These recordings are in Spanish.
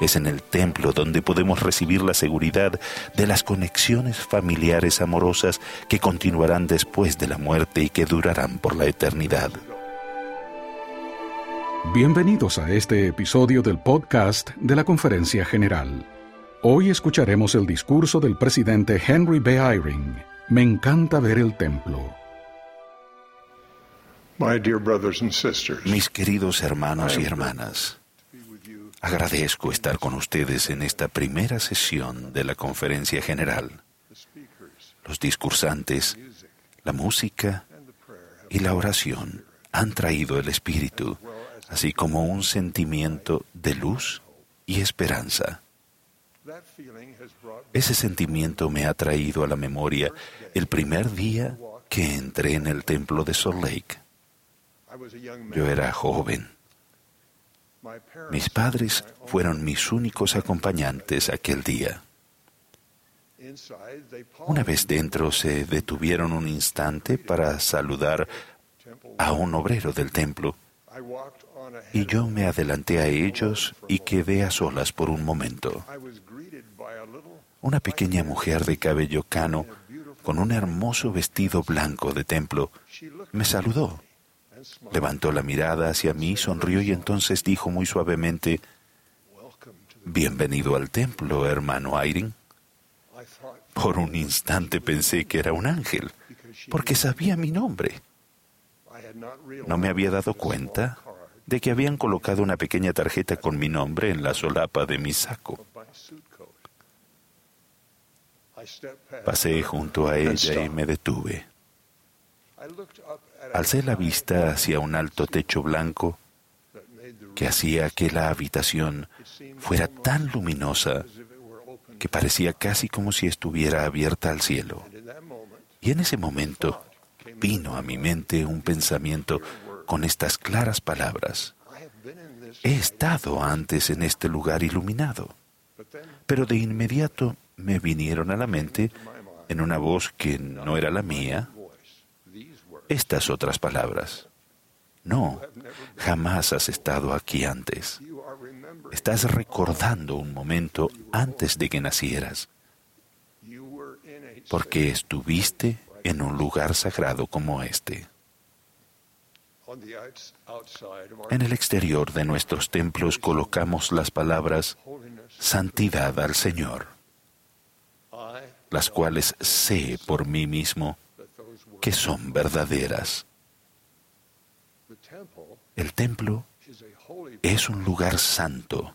Es en el templo donde podemos recibir la seguridad de las conexiones familiares amorosas que continuarán después de la muerte y que durarán por la eternidad. Bienvenidos a este episodio del podcast de la Conferencia General. Hoy escucharemos el discurso del presidente Henry B. Eyring. Me encanta ver el templo. Mis queridos hermanos y hermanas, agradezco estar con ustedes en esta primera sesión de la conferencia general. Los discursantes, la música y la oración han traído el espíritu, así como un sentimiento de luz y esperanza. Ese sentimiento me ha traído a la memoria el primer día que entré en el templo de Salt Lake. Yo era joven. Mis padres fueron mis únicos acompañantes aquel día. Una vez dentro se detuvieron un instante para saludar a un obrero del templo y yo me adelanté a ellos y quedé a solas por un momento. Una pequeña mujer de cabello cano, con un hermoso vestido blanco de templo, me saludó. Levantó la mirada hacia mí, sonrió y entonces dijo muy suavemente, Bienvenido al templo, hermano Irene. Por un instante pensé que era un ángel, porque sabía mi nombre. No me había dado cuenta de que habían colocado una pequeña tarjeta con mi nombre en la solapa de mi saco. Pasé junto a ella y me detuve. Alcé la vista hacia un alto techo blanco que hacía que la habitación fuera tan luminosa que parecía casi como si estuviera abierta al cielo. Y en ese momento vino a mi mente un pensamiento con estas claras palabras. He estado antes en este lugar iluminado, pero de inmediato me vinieron a la mente, en una voz que no era la mía, estas otras palabras. No, jamás has estado aquí antes. Estás recordando un momento antes de que nacieras, porque estuviste en un lugar sagrado como este. En el exterior de nuestros templos colocamos las palabras santidad al Señor, las cuales sé por mí mismo que son verdaderas. El templo es un lugar santo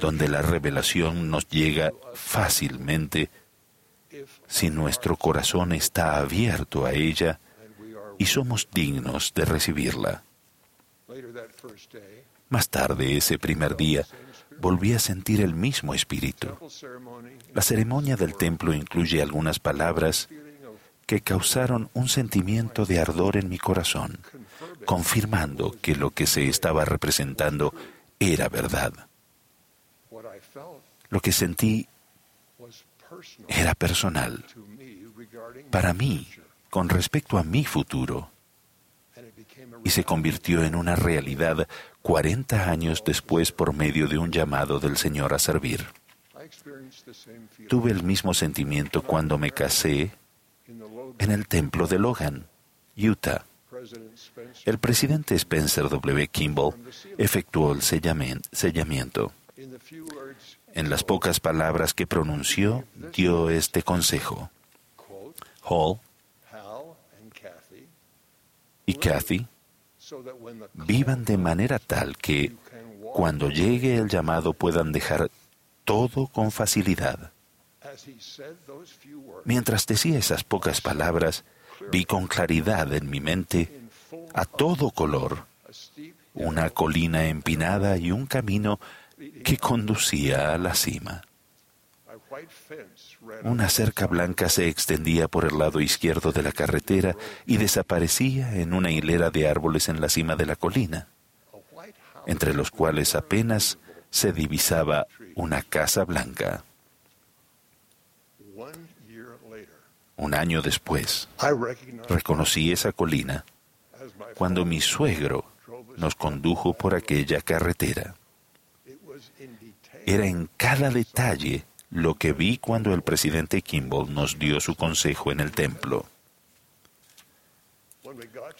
donde la revelación nos llega fácilmente si nuestro corazón está abierto a ella y somos dignos de recibirla. Más tarde, ese primer día, volví a sentir el mismo espíritu. La ceremonia del templo incluye algunas palabras que causaron un sentimiento de ardor en mi corazón, confirmando que lo que se estaba representando era verdad. Lo que sentí era personal, para mí, con respecto a mi futuro, y se convirtió en una realidad 40 años después por medio de un llamado del Señor a servir. Tuve el mismo sentimiento cuando me casé en el templo de Logan, Utah. El presidente Spencer W. Kimball efectuó el sellamiento. En las pocas palabras que pronunció, dio este consejo. Hall y Kathy vivan de manera tal que cuando llegue el llamado puedan dejar todo con facilidad. Mientras decía esas pocas palabras, vi con claridad en mi mente, a todo color, una colina empinada y un camino que conducía a la cima. Una cerca blanca se extendía por el lado izquierdo de la carretera y desaparecía en una hilera de árboles en la cima de la colina, entre los cuales apenas se divisaba una casa blanca. Un año después, reconocí esa colina cuando mi suegro nos condujo por aquella carretera. era en cada detalle lo que vi cuando el presidente Kimball nos dio su consejo en el templo.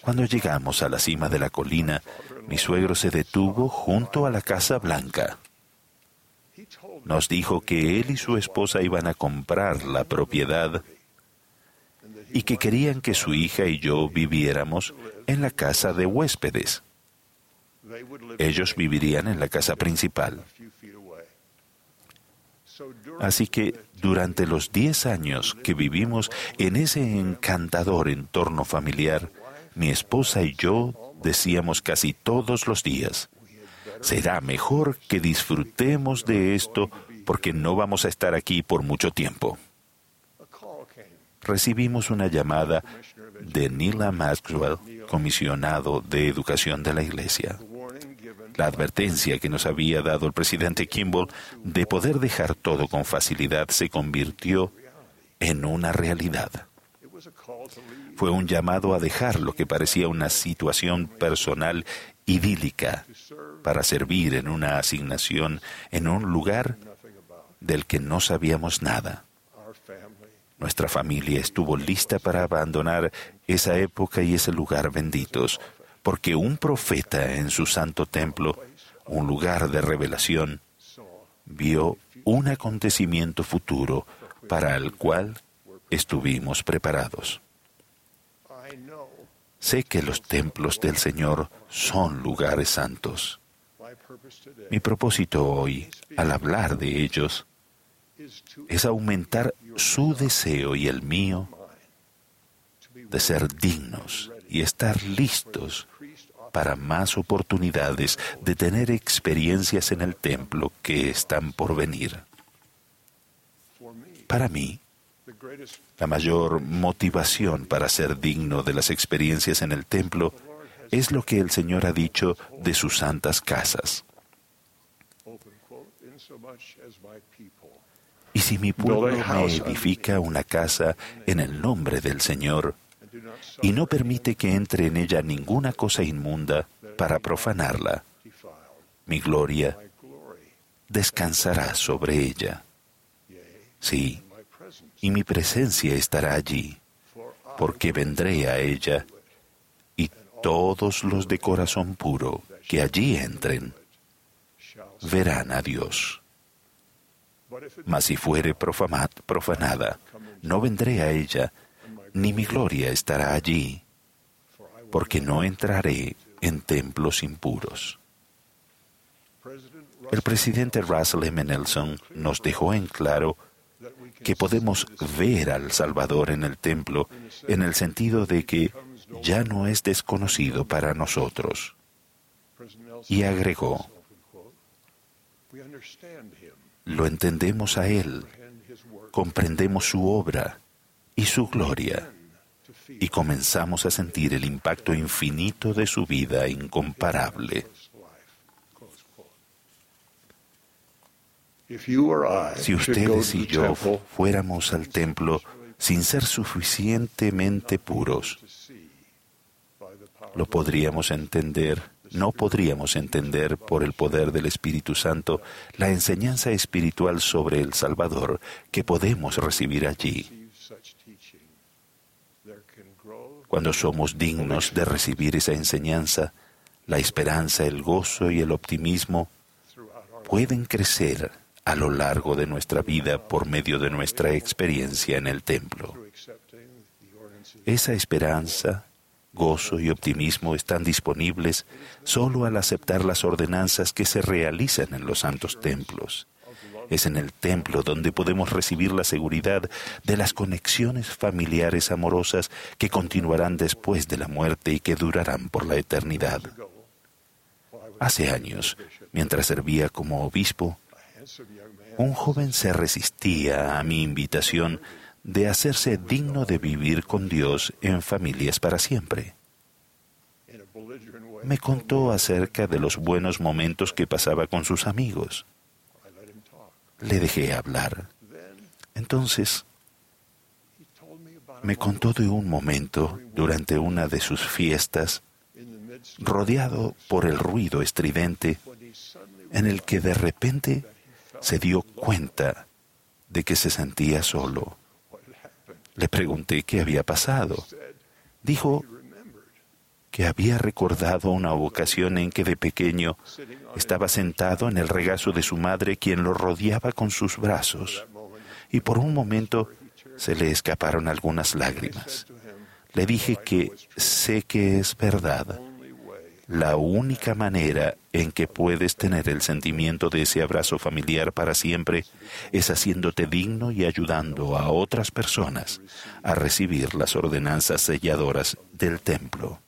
Cuando llegamos a la cima de la colina, mi suegro se detuvo junto a la Casa Blanca. Nos dijo que él y su esposa iban a comprar la propiedad y que querían que su hija y yo viviéramos en la casa de huéspedes. Ellos vivirían en la casa principal. Así que durante los 10 años que vivimos en ese encantador entorno familiar, mi esposa y yo decíamos casi todos los días, será mejor que disfrutemos de esto porque no vamos a estar aquí por mucho tiempo. Recibimos una llamada de Neil Maxwell, comisionado de educación de la Iglesia. La advertencia que nos había dado el presidente Kimball de poder dejar todo con facilidad se convirtió en una realidad. Fue un llamado a dejar lo que parecía una situación personal idílica para servir en una asignación en un lugar del que no sabíamos nada. Nuestra familia estuvo lista para abandonar esa época y ese lugar benditos, porque un profeta en su santo templo, un lugar de revelación, vio un acontecimiento futuro para el cual estuvimos preparados. Sé que los templos del Señor son lugares santos. Mi propósito hoy, al hablar de ellos, es aumentar su deseo y el mío de ser dignos y estar listos para más oportunidades de tener experiencias en el templo que están por venir. Para mí, la mayor motivación para ser digno de las experiencias en el templo es lo que el Señor ha dicho de sus santas casas. Y si mi pueblo me edifica una casa en el nombre del Señor y no permite que entre en ella ninguna cosa inmunda para profanarla, mi gloria descansará sobre ella. Sí, y mi presencia estará allí, porque vendré a ella y todos los de corazón puro que allí entren verán a Dios. Mas si fuere profanada, no vendré a ella, ni mi gloria estará allí, porque no entraré en templos impuros. El presidente Russell M. Nelson nos dejó en claro que podemos ver al Salvador en el templo en el sentido de que ya no es desconocido para nosotros. Y agregó, lo entendemos a Él, comprendemos su obra y su gloria, y comenzamos a sentir el impacto infinito de su vida incomparable. Si ustedes y yo fuéramos al templo sin ser suficientemente puros, lo podríamos entender no podríamos entender por el poder del Espíritu Santo la enseñanza espiritual sobre el Salvador que podemos recibir allí. Cuando somos dignos de recibir esa enseñanza, la esperanza, el gozo y el optimismo pueden crecer a lo largo de nuestra vida por medio de nuestra experiencia en el templo. Esa esperanza, gozo y optimismo están disponibles solo al aceptar las ordenanzas que se realizan en los santos templos. Es en el templo donde podemos recibir la seguridad de las conexiones familiares amorosas que continuarán después de la muerte y que durarán por la eternidad. Hace años, mientras servía como obispo, un joven se resistía a mi invitación de hacerse digno de vivir con Dios en familias para siempre. Me contó acerca de los buenos momentos que pasaba con sus amigos. Le dejé hablar. Entonces, me contó de un momento durante una de sus fiestas, rodeado por el ruido estridente, en el que de repente se dio cuenta de que se sentía solo. Le pregunté qué había pasado. Dijo que había recordado una ocasión en que de pequeño estaba sentado en el regazo de su madre quien lo rodeaba con sus brazos y por un momento se le escaparon algunas lágrimas. Le dije que sé que es verdad. La única manera en que puedes tener el sentimiento de ese abrazo familiar para siempre es haciéndote digno y ayudando a otras personas a recibir las ordenanzas selladoras del templo.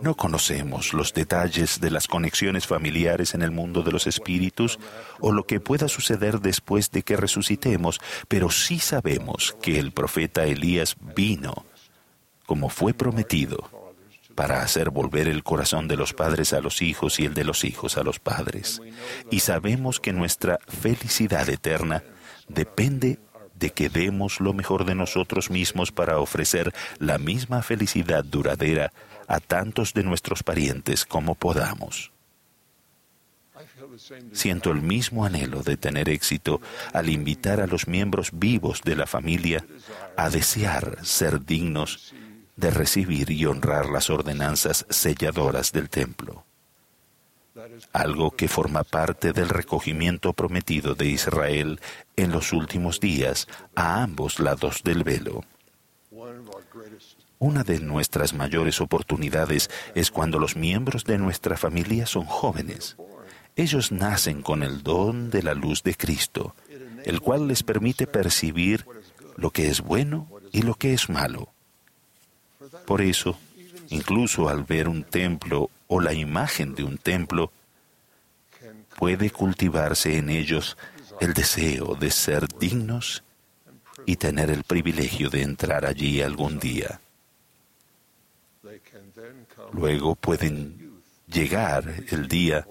No conocemos los detalles de las conexiones familiares en el mundo de los espíritus o lo que pueda suceder después de que resucitemos, pero sí sabemos que el profeta Elías vino, como fue prometido, para hacer volver el corazón de los padres a los hijos y el de los hijos a los padres. Y sabemos que nuestra felicidad eterna depende de que demos lo mejor de nosotros mismos para ofrecer la misma felicidad duradera a tantos de nuestros parientes como podamos. Siento el mismo anhelo de tener éxito al invitar a los miembros vivos de la familia a desear ser dignos de recibir y honrar las ordenanzas selladoras del templo, algo que forma parte del recogimiento prometido de Israel en los últimos días a ambos lados del velo. Una de nuestras mayores oportunidades es cuando los miembros de nuestra familia son jóvenes. Ellos nacen con el don de la luz de Cristo, el cual les permite percibir lo que es bueno y lo que es malo. Por eso, incluso al ver un templo o la imagen de un templo, puede cultivarse en ellos el deseo de ser dignos y tener el privilegio de entrar allí algún día. Luego pueden llegar el día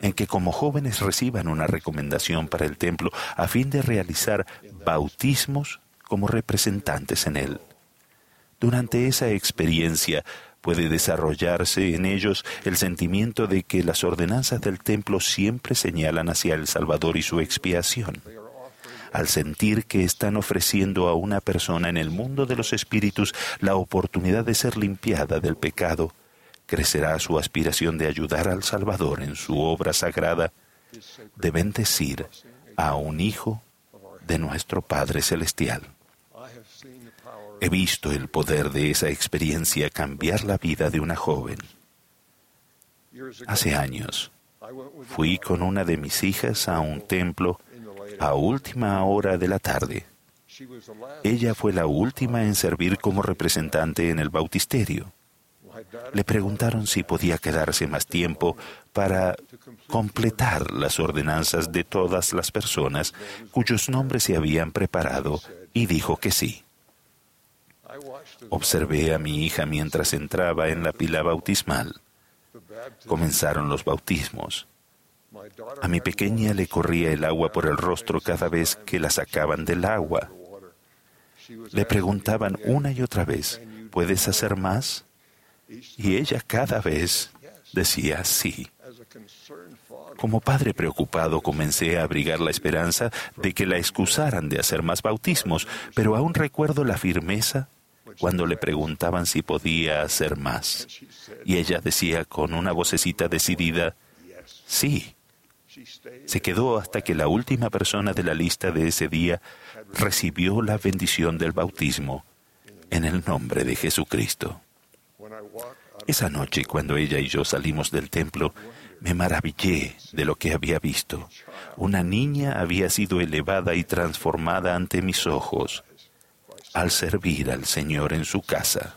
en que como jóvenes reciban una recomendación para el templo a fin de realizar bautismos como representantes en él. Durante esa experiencia puede desarrollarse en ellos el sentimiento de que las ordenanzas del templo siempre señalan hacia el Salvador y su expiación al sentir que están ofreciendo a una persona en el mundo de los espíritus la oportunidad de ser limpiada del pecado, crecerá su aspiración de ayudar al Salvador en su obra sagrada de bendecir a un hijo de nuestro Padre Celestial. He visto el poder de esa experiencia cambiar la vida de una joven. Hace años, fui con una de mis hijas a un templo a última hora de la tarde. Ella fue la última en servir como representante en el bautisterio. Le preguntaron si podía quedarse más tiempo para completar las ordenanzas de todas las personas cuyos nombres se habían preparado y dijo que sí. Observé a mi hija mientras entraba en la pila bautismal. Comenzaron los bautismos. A mi pequeña le corría el agua por el rostro cada vez que la sacaban del agua. Le preguntaban una y otra vez, ¿puedes hacer más? Y ella cada vez decía sí. Como padre preocupado comencé a abrigar la esperanza de que la excusaran de hacer más bautismos, pero aún recuerdo la firmeza cuando le preguntaban si podía hacer más. Y ella decía con una vocecita decidida, sí. Se quedó hasta que la última persona de la lista de ese día recibió la bendición del bautismo en el nombre de Jesucristo. Esa noche, cuando ella y yo salimos del templo, me maravillé de lo que había visto. Una niña había sido elevada y transformada ante mis ojos al servir al Señor en su casa.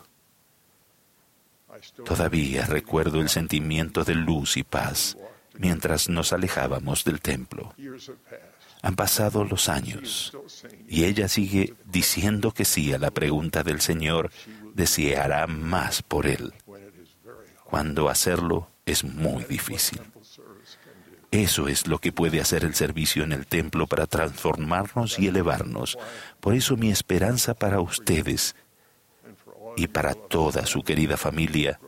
Todavía recuerdo el sentimiento de luz y paz mientras nos alejábamos del templo. Han pasado los años y ella sigue diciendo que sí a la pregunta del Señor deseará más por Él, cuando hacerlo es muy difícil. Eso es lo que puede hacer el servicio en el templo para transformarnos y elevarnos. Por eso mi esperanza para ustedes y para toda su querida familia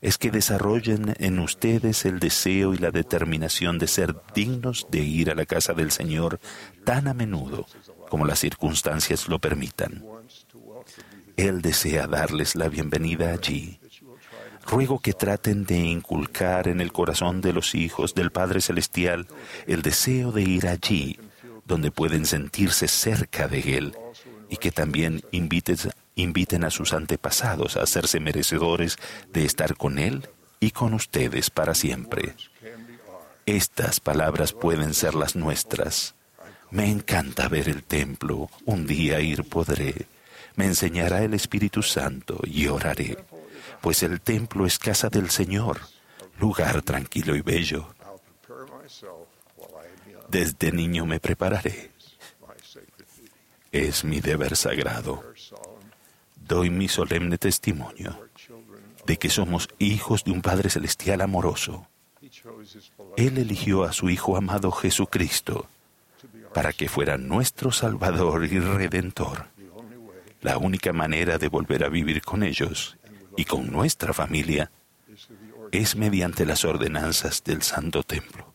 es que desarrollen en ustedes el deseo y la determinación de ser dignos de ir a la casa del Señor tan a menudo como las circunstancias lo permitan. Él desea darles la bienvenida allí. Ruego que traten de inculcar en el corazón de los hijos del Padre Celestial el deseo de ir allí, donde pueden sentirse cerca de Él, y que también inviten, a sus antepasados a hacerse merecedores de estar con Él y con ustedes para siempre. Estas palabras pueden ser las nuestras. Me encanta ver el templo, un día ir podré. Me enseñará el Espíritu Santo y oraré, pues el templo es casa del Señor, lugar tranquilo y bello. Desde niño me prepararé. Es mi deber sagrado. Doy mi solemne testimonio de que somos hijos de un Padre Celestial amoroso. Él eligió a su Hijo amado Jesucristo para que fuera nuestro Salvador y Redentor. La única manera de volver a vivir con ellos y con nuestra familia es mediante las ordenanzas del Santo Templo.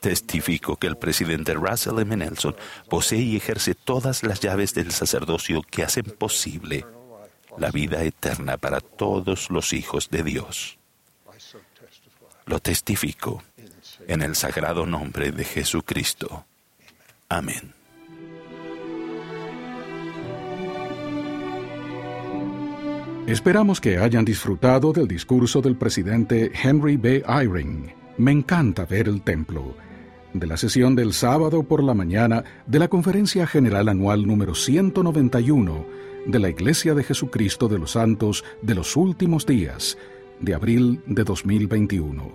Testifico que el presidente Russell M. Nelson posee y ejerce todas las llaves del sacerdocio que hacen posible la vida eterna para todos los hijos de Dios. Lo testifico en el sagrado nombre de Jesucristo. Amén. Esperamos que hayan disfrutado del discurso del presidente Henry B. Eyring. Me encanta ver el templo. De la sesión del sábado por la mañana de la Conferencia General Anual número 191 de la Iglesia de Jesucristo de los Santos de los Últimos Días, de abril de 2021.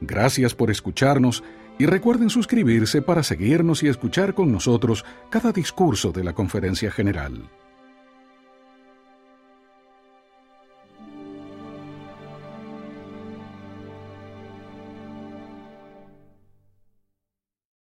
Gracias por escucharnos y recuerden suscribirse para seguirnos y escuchar con nosotros cada discurso de la Conferencia General.